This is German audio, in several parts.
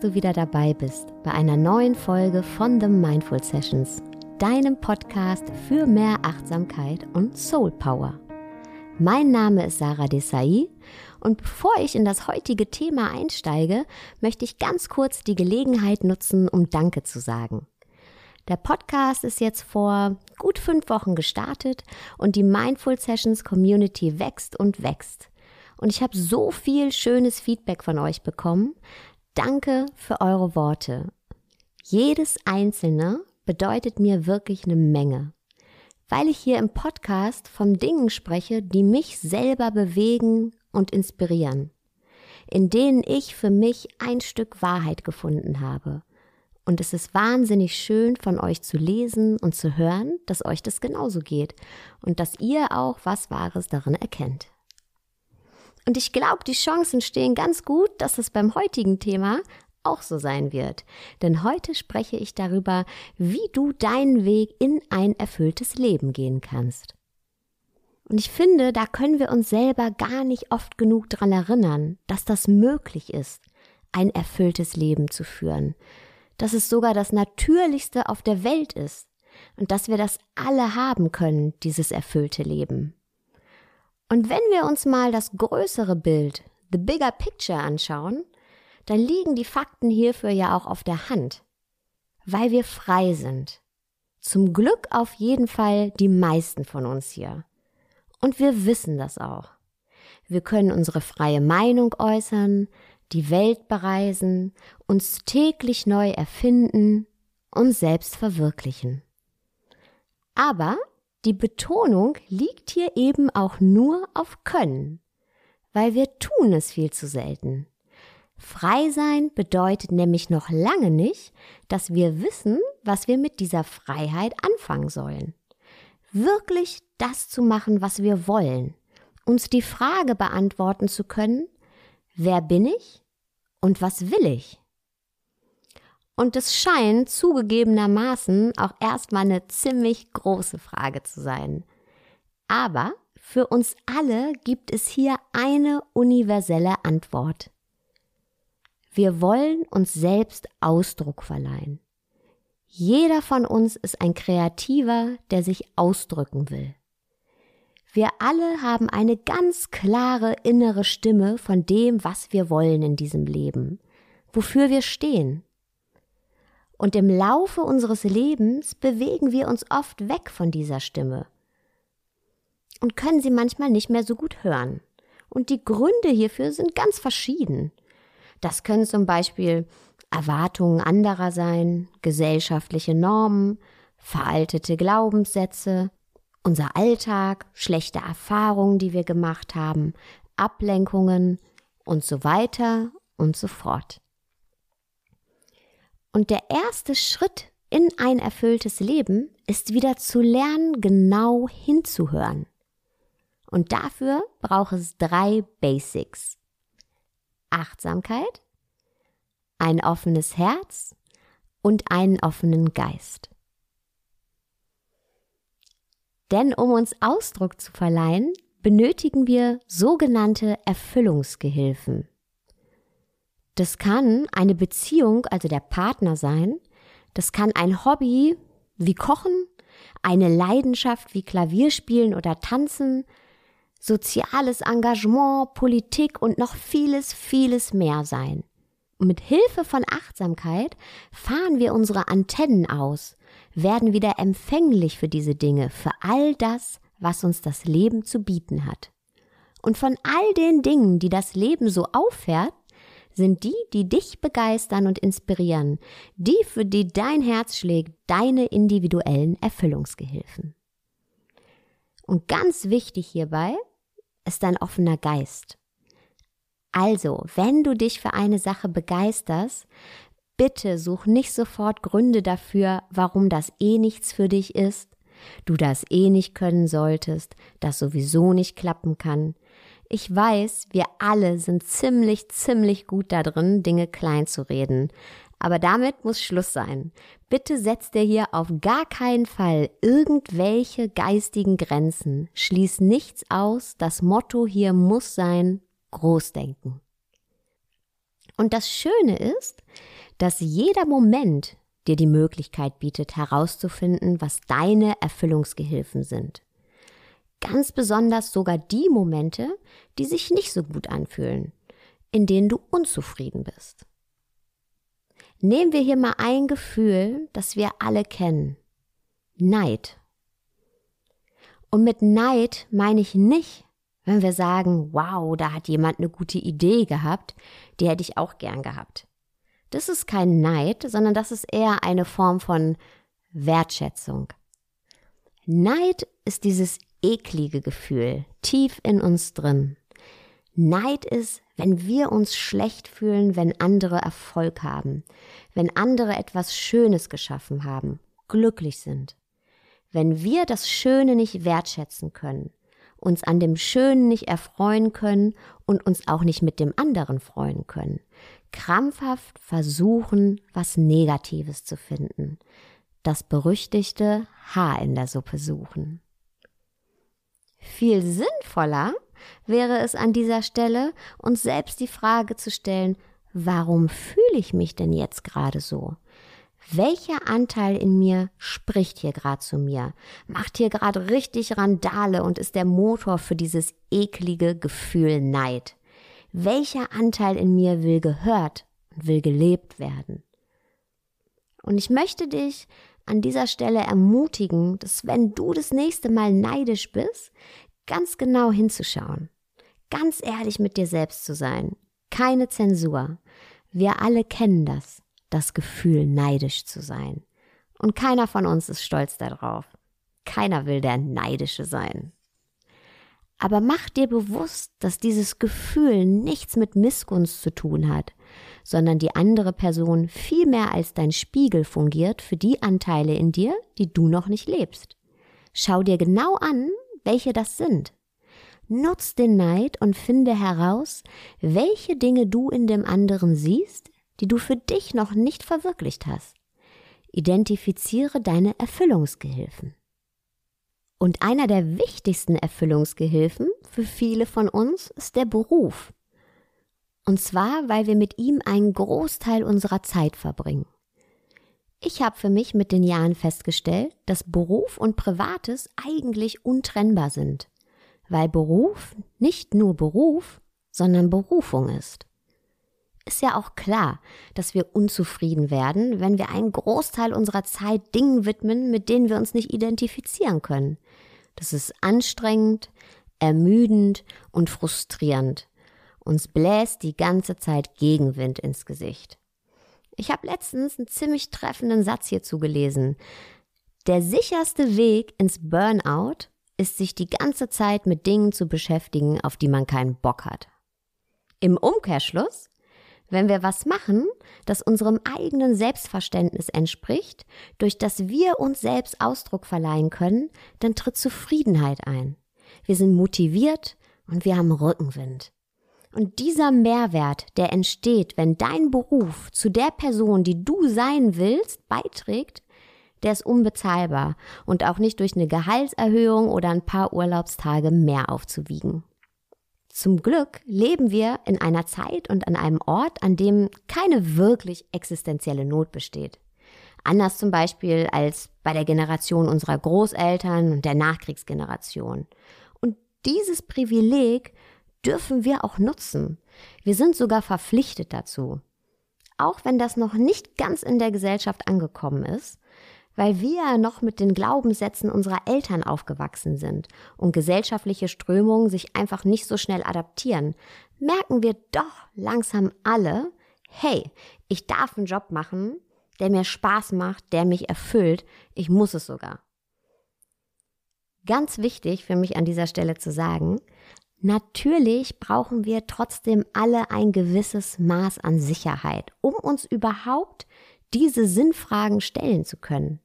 Dass du wieder dabei bist bei einer neuen Folge von The Mindful Sessions, deinem Podcast für mehr Achtsamkeit und Soul Power. Mein Name ist Sarah Desai und bevor ich in das heutige Thema einsteige, möchte ich ganz kurz die Gelegenheit nutzen, um Danke zu sagen. Der Podcast ist jetzt vor gut fünf Wochen gestartet und die Mindful Sessions Community wächst und wächst. Und ich habe so viel schönes Feedback von euch bekommen. Danke für eure Worte. Jedes einzelne bedeutet mir wirklich eine Menge, weil ich hier im Podcast von Dingen spreche, die mich selber bewegen und inspirieren, in denen ich für mich ein Stück Wahrheit gefunden habe. Und es ist wahnsinnig schön von euch zu lesen und zu hören, dass euch das genauso geht und dass ihr auch was Wahres darin erkennt. Und ich glaube, die Chancen stehen ganz gut, dass es beim heutigen Thema auch so sein wird. Denn heute spreche ich darüber, wie du deinen Weg in ein erfülltes Leben gehen kannst. Und ich finde, da können wir uns selber gar nicht oft genug daran erinnern, dass das möglich ist, ein erfülltes Leben zu führen. Dass es sogar das Natürlichste auf der Welt ist. Und dass wir das alle haben können, dieses erfüllte Leben. Und wenn wir uns mal das größere Bild, the bigger picture anschauen, dann liegen die Fakten hierfür ja auch auf der Hand, weil wir frei sind. Zum Glück auf jeden Fall die meisten von uns hier. Und wir wissen das auch. Wir können unsere freie Meinung äußern, die Welt bereisen, uns täglich neu erfinden, uns selbst verwirklichen. Aber die Betonung liegt hier eben auch nur auf können, weil wir tun es viel zu selten. Frei sein bedeutet nämlich noch lange nicht, dass wir wissen, was wir mit dieser Freiheit anfangen sollen. Wirklich das zu machen, was wir wollen, uns die Frage beantworten zu können, wer bin ich und was will ich? Und es scheint zugegebenermaßen auch erstmal eine ziemlich große Frage zu sein. Aber für uns alle gibt es hier eine universelle Antwort. Wir wollen uns selbst Ausdruck verleihen. Jeder von uns ist ein Kreativer, der sich ausdrücken will. Wir alle haben eine ganz klare innere Stimme von dem, was wir wollen in diesem Leben, wofür wir stehen. Und im Laufe unseres Lebens bewegen wir uns oft weg von dieser Stimme und können sie manchmal nicht mehr so gut hören. Und die Gründe hierfür sind ganz verschieden. Das können zum Beispiel Erwartungen anderer sein, gesellschaftliche Normen, veraltete Glaubenssätze, unser Alltag, schlechte Erfahrungen, die wir gemacht haben, Ablenkungen und so weiter und so fort. Und der erste Schritt in ein erfülltes Leben ist wieder zu lernen, genau hinzuhören. Und dafür braucht es drei Basics. Achtsamkeit, ein offenes Herz und einen offenen Geist. Denn um uns Ausdruck zu verleihen, benötigen wir sogenannte Erfüllungsgehilfen. Das kann eine Beziehung, also der Partner sein. Das kann ein Hobby wie Kochen, eine Leidenschaft wie Klavierspielen oder Tanzen, soziales Engagement, Politik und noch vieles, vieles mehr sein. Und mit Hilfe von Achtsamkeit fahren wir unsere Antennen aus, werden wieder empfänglich für diese Dinge, für all das, was uns das Leben zu bieten hat. Und von all den Dingen, die das Leben so auffährt, sind die, die dich begeistern und inspirieren, die, für die dein Herz schlägt, deine individuellen Erfüllungsgehilfen. Und ganz wichtig hierbei ist dein offener Geist. Also, wenn du dich für eine Sache begeisterst, bitte such nicht sofort Gründe dafür, warum das eh nichts für dich ist, du das eh nicht können solltest, das sowieso nicht klappen kann. Ich weiß, wir alle sind ziemlich, ziemlich gut da drin, Dinge klein zu reden. Aber damit muss Schluss sein. Bitte setzt dir hier auf gar keinen Fall irgendwelche geistigen Grenzen. Schließ nichts aus. Das Motto hier muss sein, Großdenken. Und das Schöne ist, dass jeder Moment dir die Möglichkeit bietet, herauszufinden, was deine Erfüllungsgehilfen sind. Ganz besonders sogar die Momente, die sich nicht so gut anfühlen, in denen du unzufrieden bist. Nehmen wir hier mal ein Gefühl, das wir alle kennen. Neid. Und mit Neid meine ich nicht, wenn wir sagen, wow, da hat jemand eine gute Idee gehabt, die hätte ich auch gern gehabt. Das ist kein Neid, sondern das ist eher eine Form von Wertschätzung. Neid ist dieses eklige Gefühl tief in uns drin. Neid ist, wenn wir uns schlecht fühlen, wenn andere Erfolg haben, wenn andere etwas Schönes geschaffen haben, glücklich sind. Wenn wir das Schöne nicht wertschätzen können, uns an dem Schönen nicht erfreuen können und uns auch nicht mit dem anderen freuen können. Krampfhaft versuchen, was Negatives zu finden. Das berüchtigte Haar in der Suppe suchen. Viel sinnvoller wäre es an dieser Stelle, uns selbst die Frage zu stellen, warum fühle ich mich denn jetzt gerade so? Welcher Anteil in mir spricht hier gerade zu mir, macht hier gerade richtig Randale und ist der Motor für dieses eklige Gefühl Neid? Welcher Anteil in mir will gehört und will gelebt werden? Und ich möchte dich an dieser Stelle ermutigen, dass wenn du das nächste Mal neidisch bist, ganz genau hinzuschauen, ganz ehrlich mit dir selbst zu sein, keine Zensur. Wir alle kennen das das Gefühl, neidisch zu sein. Und keiner von uns ist stolz darauf. Keiner will der Neidische sein. Aber mach dir bewusst, dass dieses Gefühl nichts mit Missgunst zu tun hat, sondern die andere Person viel mehr als dein Spiegel fungiert für die Anteile in dir, die du noch nicht lebst. Schau dir genau an, welche das sind. Nutz den Neid und finde heraus, welche Dinge du in dem anderen siehst, die du für dich noch nicht verwirklicht hast. Identifiziere deine Erfüllungsgehilfen. Und einer der wichtigsten Erfüllungsgehilfen für viele von uns ist der Beruf. Und zwar, weil wir mit ihm einen Großteil unserer Zeit verbringen. Ich habe für mich mit den Jahren festgestellt, dass Beruf und Privates eigentlich untrennbar sind, weil Beruf nicht nur Beruf, sondern Berufung ist ist ja auch klar, dass wir unzufrieden werden, wenn wir einen Großteil unserer Zeit Dingen widmen, mit denen wir uns nicht identifizieren können. Das ist anstrengend, ermüdend und frustrierend. Uns bläst die ganze Zeit Gegenwind ins Gesicht. Ich habe letztens einen ziemlich treffenden Satz hierzu gelesen. Der sicherste Weg ins Burnout ist, sich die ganze Zeit mit Dingen zu beschäftigen, auf die man keinen Bock hat. Im Umkehrschluss wenn wir was machen, das unserem eigenen Selbstverständnis entspricht, durch das wir uns selbst Ausdruck verleihen können, dann tritt Zufriedenheit ein. Wir sind motiviert und wir haben Rückenwind. Und dieser Mehrwert, der entsteht, wenn dein Beruf zu der Person, die du sein willst, beiträgt, der ist unbezahlbar und auch nicht durch eine Gehaltserhöhung oder ein paar Urlaubstage mehr aufzuwiegen. Zum Glück leben wir in einer Zeit und an einem Ort, an dem keine wirklich existenzielle Not besteht. Anders zum Beispiel als bei der Generation unserer Großeltern und der Nachkriegsgeneration. Und dieses Privileg dürfen wir auch nutzen. Wir sind sogar verpflichtet dazu. Auch wenn das noch nicht ganz in der Gesellschaft angekommen ist, weil wir noch mit den Glaubenssätzen unserer Eltern aufgewachsen sind und gesellschaftliche Strömungen sich einfach nicht so schnell adaptieren, merken wir doch langsam alle, hey, ich darf einen Job machen, der mir Spaß macht, der mich erfüllt, ich muss es sogar. Ganz wichtig für mich an dieser Stelle zu sagen, Natürlich brauchen wir trotzdem alle ein gewisses Maß an Sicherheit, um uns überhaupt diese Sinnfragen stellen zu können.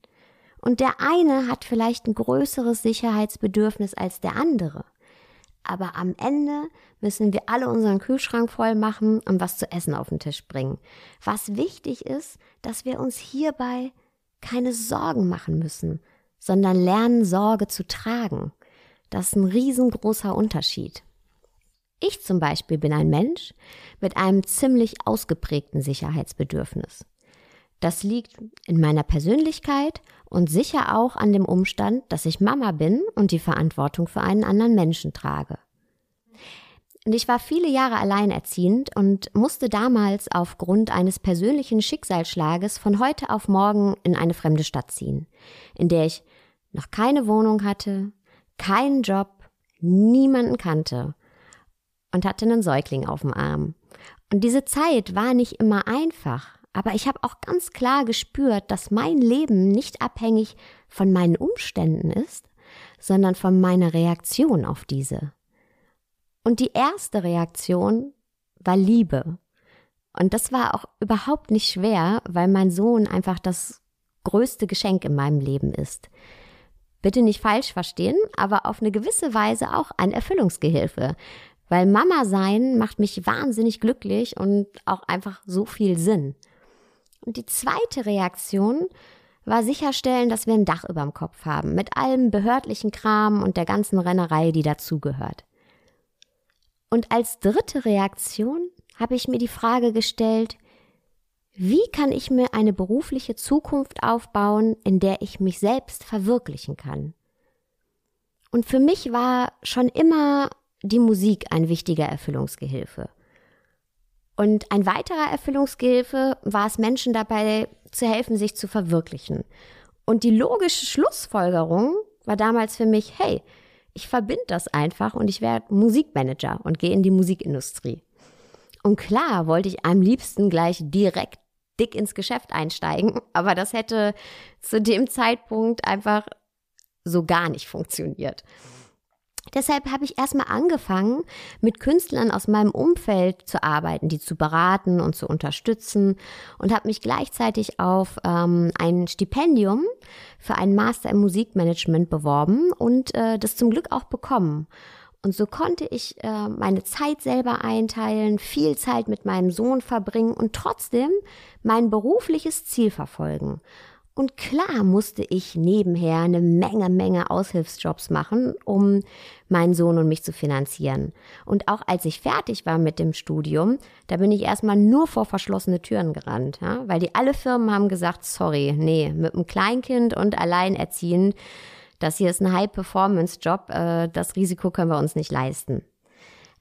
Und der eine hat vielleicht ein größeres Sicherheitsbedürfnis als der andere. Aber am Ende müssen wir alle unseren Kühlschrank voll machen und was zu essen auf den Tisch bringen. Was wichtig ist, dass wir uns hierbei keine Sorgen machen müssen, sondern lernen, Sorge zu tragen. Das ist ein riesengroßer Unterschied. Ich zum Beispiel bin ein Mensch mit einem ziemlich ausgeprägten Sicherheitsbedürfnis. Das liegt in meiner Persönlichkeit und sicher auch an dem Umstand, dass ich Mama bin und die Verantwortung für einen anderen Menschen trage. Und ich war viele Jahre alleinerziehend und musste damals aufgrund eines persönlichen Schicksalsschlages von heute auf morgen in eine fremde Stadt ziehen, in der ich noch keine Wohnung hatte, keinen Job, niemanden kannte und hatte einen Säugling auf dem Arm. Und diese Zeit war nicht immer einfach, aber ich habe auch ganz klar gespürt, dass mein Leben nicht abhängig von meinen Umständen ist, sondern von meiner Reaktion auf diese. Und die erste Reaktion war Liebe. Und das war auch überhaupt nicht schwer, weil mein Sohn einfach das größte Geschenk in meinem Leben ist. Bitte nicht falsch verstehen, aber auf eine gewisse Weise auch ein Erfüllungsgehilfe. Weil Mama sein macht mich wahnsinnig glücklich und auch einfach so viel Sinn. Und die zweite Reaktion war sicherstellen, dass wir ein Dach überm Kopf haben, mit allem behördlichen Kram und der ganzen Rennerei, die dazugehört. Und als dritte Reaktion habe ich mir die Frage gestellt, wie kann ich mir eine berufliche Zukunft aufbauen, in der ich mich selbst verwirklichen kann? Und für mich war schon immer die Musik ein wichtiger Erfüllungsgehilfe. Und ein weiterer Erfüllungsgehilfe war es, Menschen dabei zu helfen, sich zu verwirklichen. Und die logische Schlussfolgerung war damals für mich, hey, ich verbinde das einfach und ich werde Musikmanager und gehe in die Musikindustrie. Und klar wollte ich am liebsten gleich direkt dick ins Geschäft einsteigen, aber das hätte zu dem Zeitpunkt einfach so gar nicht funktioniert. Deshalb habe ich erstmal angefangen, mit Künstlern aus meinem Umfeld zu arbeiten, die zu beraten und zu unterstützen und habe mich gleichzeitig auf ähm, ein Stipendium für einen Master im Musikmanagement beworben und äh, das zum Glück auch bekommen. Und so konnte ich äh, meine Zeit selber einteilen, viel Zeit mit meinem Sohn verbringen und trotzdem mein berufliches Ziel verfolgen. Und klar musste ich nebenher eine Menge, Menge Aushilfsjobs machen, um meinen Sohn und mich zu finanzieren. Und auch als ich fertig war mit dem Studium, da bin ich erstmal nur vor verschlossene Türen gerannt, ja? weil die alle Firmen haben gesagt, sorry, nee, mit einem Kleinkind und alleinerziehend, das hier ist ein High-Performance-Job, äh, das Risiko können wir uns nicht leisten.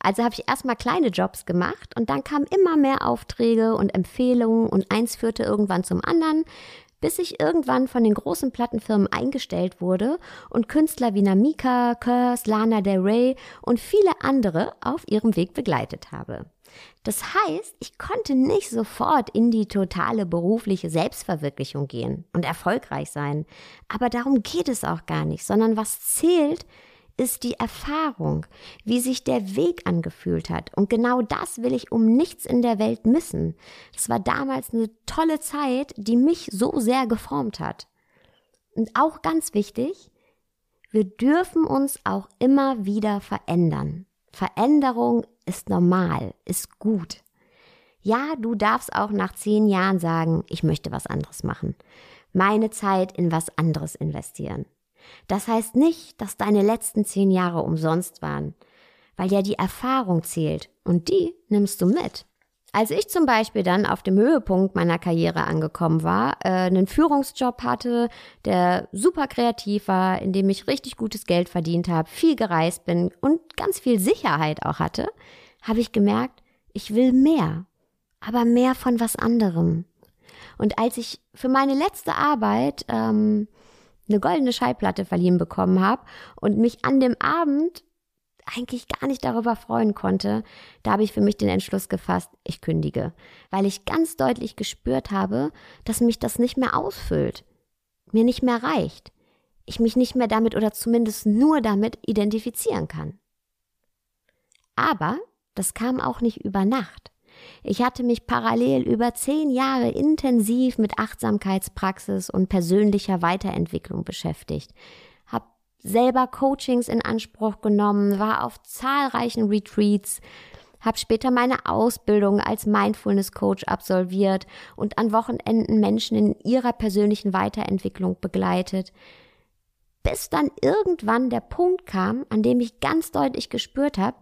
Also habe ich erstmal kleine Jobs gemacht und dann kamen immer mehr Aufträge und Empfehlungen und eins führte irgendwann zum anderen, bis ich irgendwann von den großen Plattenfirmen eingestellt wurde und Künstler wie Namika, Curse, Lana Del Rey und viele andere auf ihrem Weg begleitet habe. Das heißt, ich konnte nicht sofort in die totale berufliche Selbstverwirklichung gehen und erfolgreich sein. Aber darum geht es auch gar nicht, sondern was zählt, ist die Erfahrung, wie sich der Weg angefühlt hat. Und genau das will ich um nichts in der Welt missen. Es war damals eine tolle Zeit, die mich so sehr geformt hat. Und auch ganz wichtig, wir dürfen uns auch immer wieder verändern. Veränderung ist normal, ist gut. Ja, du darfst auch nach zehn Jahren sagen, ich möchte was anderes machen. Meine Zeit in was anderes investieren. Das heißt nicht, dass deine letzten zehn Jahre umsonst waren, weil ja die Erfahrung zählt und die nimmst du mit. Als ich zum Beispiel dann auf dem Höhepunkt meiner Karriere angekommen war, äh, einen Führungsjob hatte, der super kreativ war, in dem ich richtig gutes Geld verdient habe, viel gereist bin und ganz viel Sicherheit auch hatte, habe ich gemerkt, ich will mehr, aber mehr von was anderem. Und als ich für meine letzte Arbeit ähm, eine goldene Schallplatte verliehen bekommen habe und mich an dem Abend eigentlich gar nicht darüber freuen konnte, da habe ich für mich den Entschluss gefasst, ich kündige, weil ich ganz deutlich gespürt habe, dass mich das nicht mehr ausfüllt, mir nicht mehr reicht, ich mich nicht mehr damit oder zumindest nur damit identifizieren kann. Aber das kam auch nicht über Nacht. Ich hatte mich parallel über zehn Jahre intensiv mit Achtsamkeitspraxis und persönlicher Weiterentwicklung beschäftigt, habe selber Coachings in Anspruch genommen, war auf zahlreichen Retreats, habe später meine Ausbildung als Mindfulness Coach absolviert und an Wochenenden Menschen in ihrer persönlichen Weiterentwicklung begleitet, bis dann irgendwann der Punkt kam, an dem ich ganz deutlich gespürt habe,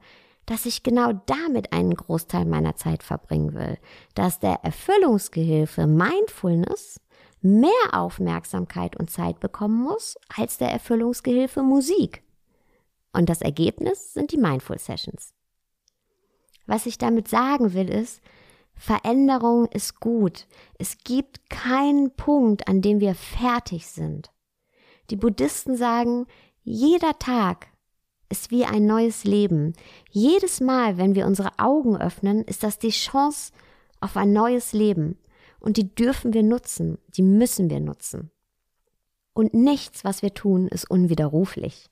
dass ich genau damit einen Großteil meiner Zeit verbringen will, dass der Erfüllungsgehilfe Mindfulness mehr Aufmerksamkeit und Zeit bekommen muss als der Erfüllungsgehilfe Musik. Und das Ergebnis sind die Mindful Sessions. Was ich damit sagen will, ist, Veränderung ist gut. Es gibt keinen Punkt, an dem wir fertig sind. Die Buddhisten sagen, jeder Tag ist wie ein neues Leben. Jedes Mal, wenn wir unsere Augen öffnen, ist das die Chance auf ein neues Leben. Und die dürfen wir nutzen, die müssen wir nutzen. Und nichts, was wir tun, ist unwiderruflich.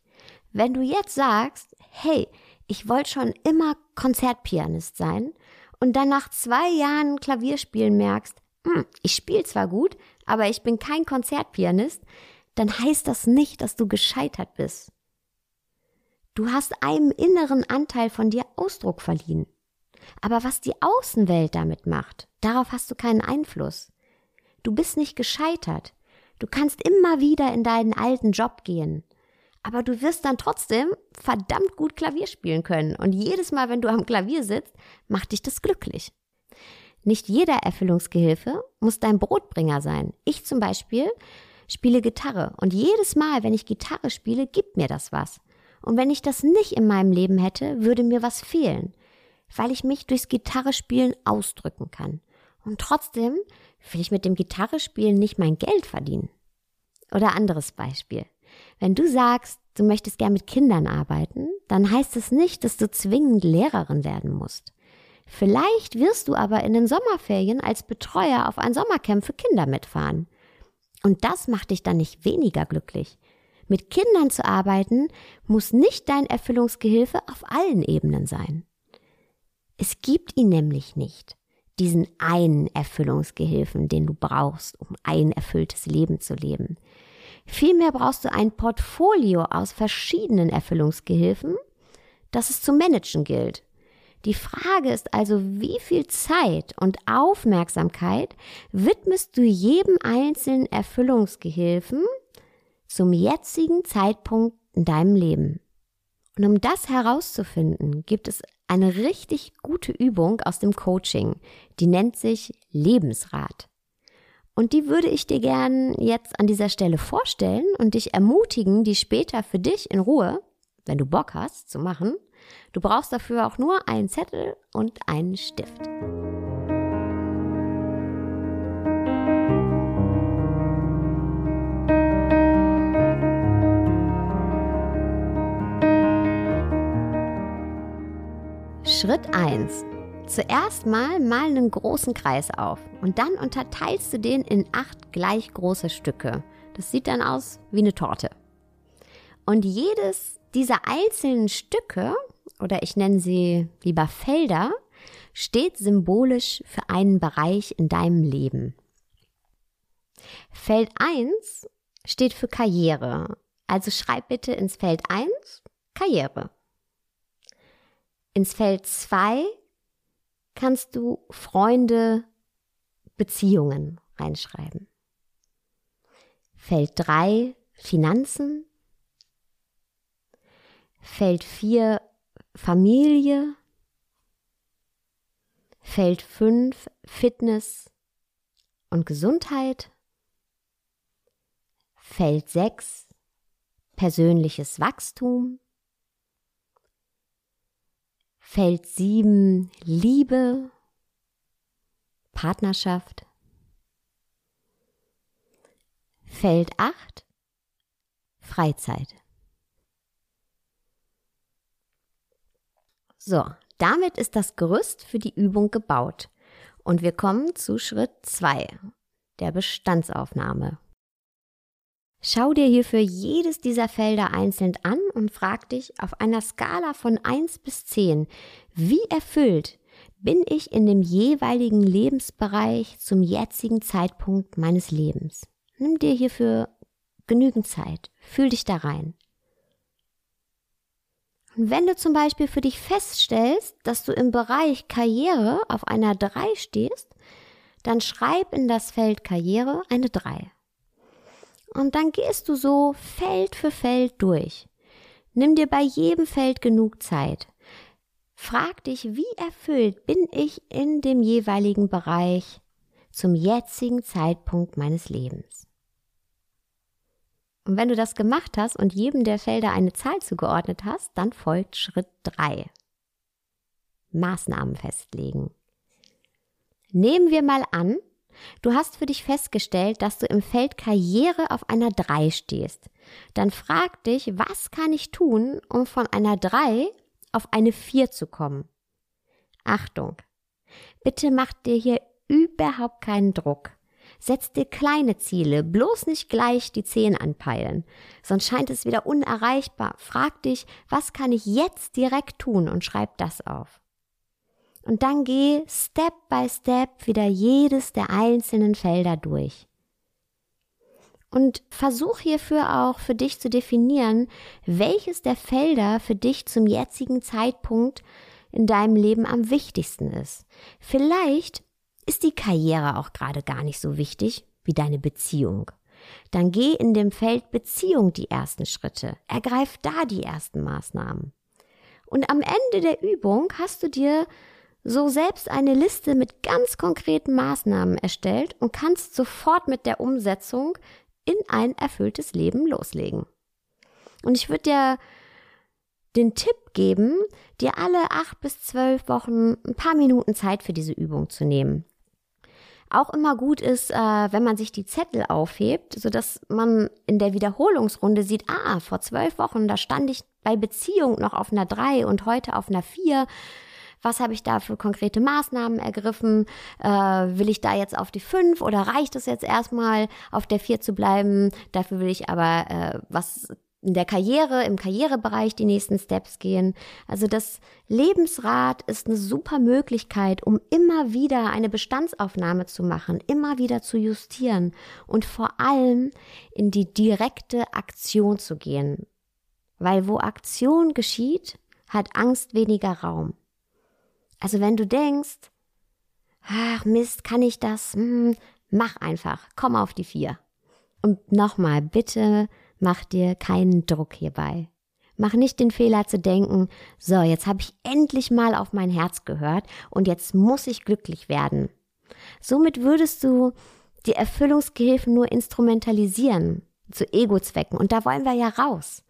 Wenn du jetzt sagst, hey, ich wollte schon immer Konzertpianist sein und dann nach zwei Jahren Klavierspielen merkst, hm, ich spiele zwar gut, aber ich bin kein Konzertpianist, dann heißt das nicht, dass du gescheitert bist. Du hast einem inneren Anteil von dir Ausdruck verliehen. Aber was die Außenwelt damit macht, darauf hast du keinen Einfluss. Du bist nicht gescheitert. Du kannst immer wieder in deinen alten Job gehen. Aber du wirst dann trotzdem verdammt gut Klavier spielen können. Und jedes Mal, wenn du am Klavier sitzt, macht dich das glücklich. Nicht jeder Erfüllungsgehilfe muss dein Brotbringer sein. Ich zum Beispiel spiele Gitarre. Und jedes Mal, wenn ich Gitarre spiele, gibt mir das was. Und wenn ich das nicht in meinem Leben hätte, würde mir was fehlen, weil ich mich durchs Gitarrespielen ausdrücken kann. Und trotzdem will ich mit dem Gitarrespielen nicht mein Geld verdienen. Oder anderes Beispiel. Wenn du sagst, du möchtest gern mit Kindern arbeiten, dann heißt es nicht, dass du zwingend Lehrerin werden musst. Vielleicht wirst du aber in den Sommerferien als Betreuer auf ein Sommercamp für Kinder mitfahren. Und das macht dich dann nicht weniger glücklich. Mit Kindern zu arbeiten muss nicht dein Erfüllungsgehilfe auf allen Ebenen sein. Es gibt ihn nämlich nicht, diesen einen Erfüllungsgehilfen, den du brauchst, um ein erfülltes Leben zu leben. Vielmehr brauchst du ein Portfolio aus verschiedenen Erfüllungsgehilfen, das es zu managen gilt. Die Frage ist also, wie viel Zeit und Aufmerksamkeit widmest du jedem einzelnen Erfüllungsgehilfen zum jetzigen Zeitpunkt in deinem Leben? Und um das herauszufinden, gibt es eine richtig gute Übung aus dem Coaching, die nennt sich Lebensrat. Und die würde ich dir gern jetzt an dieser Stelle vorstellen und dich ermutigen, die später für dich in Ruhe, wenn du Bock hast, zu machen. Du brauchst dafür auch nur einen Zettel und einen Stift. Schritt 1. Zuerst mal mal einen großen Kreis auf und dann unterteilst du den in acht gleich große Stücke. Das sieht dann aus wie eine Torte. Und jedes dieser einzelnen Stücke, oder ich nenne sie lieber Felder, steht symbolisch für einen Bereich in deinem Leben. Feld 1 steht für Karriere. Also schreib bitte ins Feld 1 Karriere. Ins Feld 2 kannst du Freunde, Beziehungen reinschreiben. Feld 3 Finanzen. Feld 4 Familie. Feld 5 Fitness und Gesundheit. Feld 6 persönliches Wachstum. Feld 7 Liebe, Partnerschaft. Feld 8 Freizeit. So, damit ist das Gerüst für die Übung gebaut. Und wir kommen zu Schritt 2, der Bestandsaufnahme. Schau dir hierfür jedes dieser Felder einzeln an und frag dich auf einer Skala von 1 bis 10, wie erfüllt bin ich in dem jeweiligen Lebensbereich zum jetzigen Zeitpunkt meines Lebens. Nimm dir hierfür genügend Zeit, fühl dich da rein. Und wenn du zum Beispiel für dich feststellst, dass du im Bereich Karriere auf einer 3 stehst, dann schreib in das Feld Karriere eine 3. Und dann gehst du so Feld für Feld durch. Nimm dir bei jedem Feld genug Zeit. Frag dich, wie erfüllt bin ich in dem jeweiligen Bereich zum jetzigen Zeitpunkt meines Lebens. Und wenn du das gemacht hast und jedem der Felder eine Zahl zugeordnet hast, dann folgt Schritt 3. Maßnahmen festlegen. Nehmen wir mal an, du hast für dich festgestellt, dass du im Feld Karriere auf einer 3 stehst. Dann frag dich, was kann ich tun, um von einer 3 auf eine 4 zu kommen? Achtung! Bitte mach dir hier überhaupt keinen Druck. Setz dir kleine Ziele, bloß nicht gleich die 10 anpeilen, sonst scheint es wieder unerreichbar. Frag dich, was kann ich jetzt direkt tun und schreib das auf. Und dann geh Step by Step wieder jedes der einzelnen Felder durch. Und versuch hierfür auch für dich zu definieren, welches der Felder für dich zum jetzigen Zeitpunkt in deinem Leben am wichtigsten ist. Vielleicht ist die Karriere auch gerade gar nicht so wichtig wie deine Beziehung. Dann geh in dem Feld Beziehung die ersten Schritte. Ergreif da die ersten Maßnahmen. Und am Ende der Übung hast du dir so selbst eine Liste mit ganz konkreten Maßnahmen erstellt und kannst sofort mit der Umsetzung in ein erfülltes Leben loslegen. Und ich würde dir den Tipp geben, dir alle acht bis zwölf Wochen ein paar Minuten Zeit für diese Übung zu nehmen. Auch immer gut ist, äh, wenn man sich die Zettel aufhebt, so dass man in der Wiederholungsrunde sieht, ah, vor zwölf Wochen, da stand ich bei Beziehung noch auf einer drei und heute auf einer vier was habe ich da für konkrete Maßnahmen ergriffen? Äh, will ich da jetzt auf die fünf oder reicht es jetzt erstmal auf der vier zu bleiben? Dafür will ich aber äh, was in der Karriere, im Karrierebereich die nächsten Steps gehen. Also das Lebensrad ist eine super Möglichkeit, um immer wieder eine Bestandsaufnahme zu machen, immer wieder zu justieren und vor allem in die direkte Aktion zu gehen. Weil wo Aktion geschieht, hat Angst weniger Raum. Also wenn du denkst, ach Mist, kann ich das? Hm, mach einfach, komm auf die vier. Und nochmal, bitte mach dir keinen Druck hierbei. Mach nicht den Fehler zu denken, so, jetzt habe ich endlich mal auf mein Herz gehört und jetzt muss ich glücklich werden. Somit würdest du die Erfüllungsgehilfen nur instrumentalisieren zu Ego-Zwecken und da wollen wir ja raus.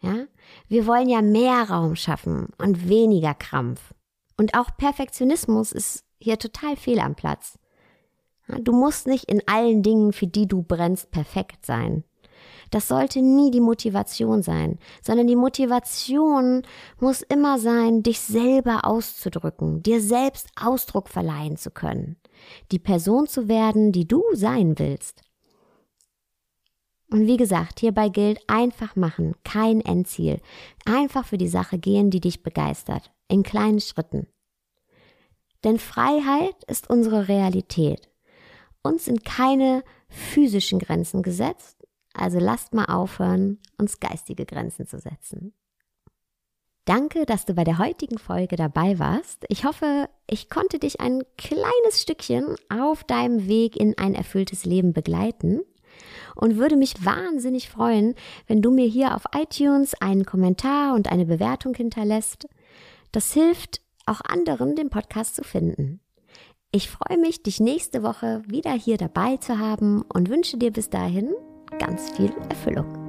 Ja? Wir wollen ja mehr Raum schaffen und weniger Krampf. Und auch Perfektionismus ist hier total fehl am Platz. Du musst nicht in allen Dingen, für die du brennst, perfekt sein. Das sollte nie die Motivation sein, sondern die Motivation muss immer sein, dich selber auszudrücken, dir selbst Ausdruck verleihen zu können, die Person zu werden, die du sein willst. Und wie gesagt, hierbei gilt einfach machen, kein Endziel. Einfach für die Sache gehen, die dich begeistert in kleinen Schritten. Denn Freiheit ist unsere Realität. Uns sind keine physischen Grenzen gesetzt, also lasst mal aufhören, uns geistige Grenzen zu setzen. Danke, dass du bei der heutigen Folge dabei warst. Ich hoffe, ich konnte dich ein kleines Stückchen auf deinem Weg in ein erfülltes Leben begleiten und würde mich wahnsinnig freuen, wenn du mir hier auf iTunes einen Kommentar und eine Bewertung hinterlässt. Das hilft auch anderen den Podcast zu finden. Ich freue mich, dich nächste Woche wieder hier dabei zu haben und wünsche dir bis dahin ganz viel Erfüllung.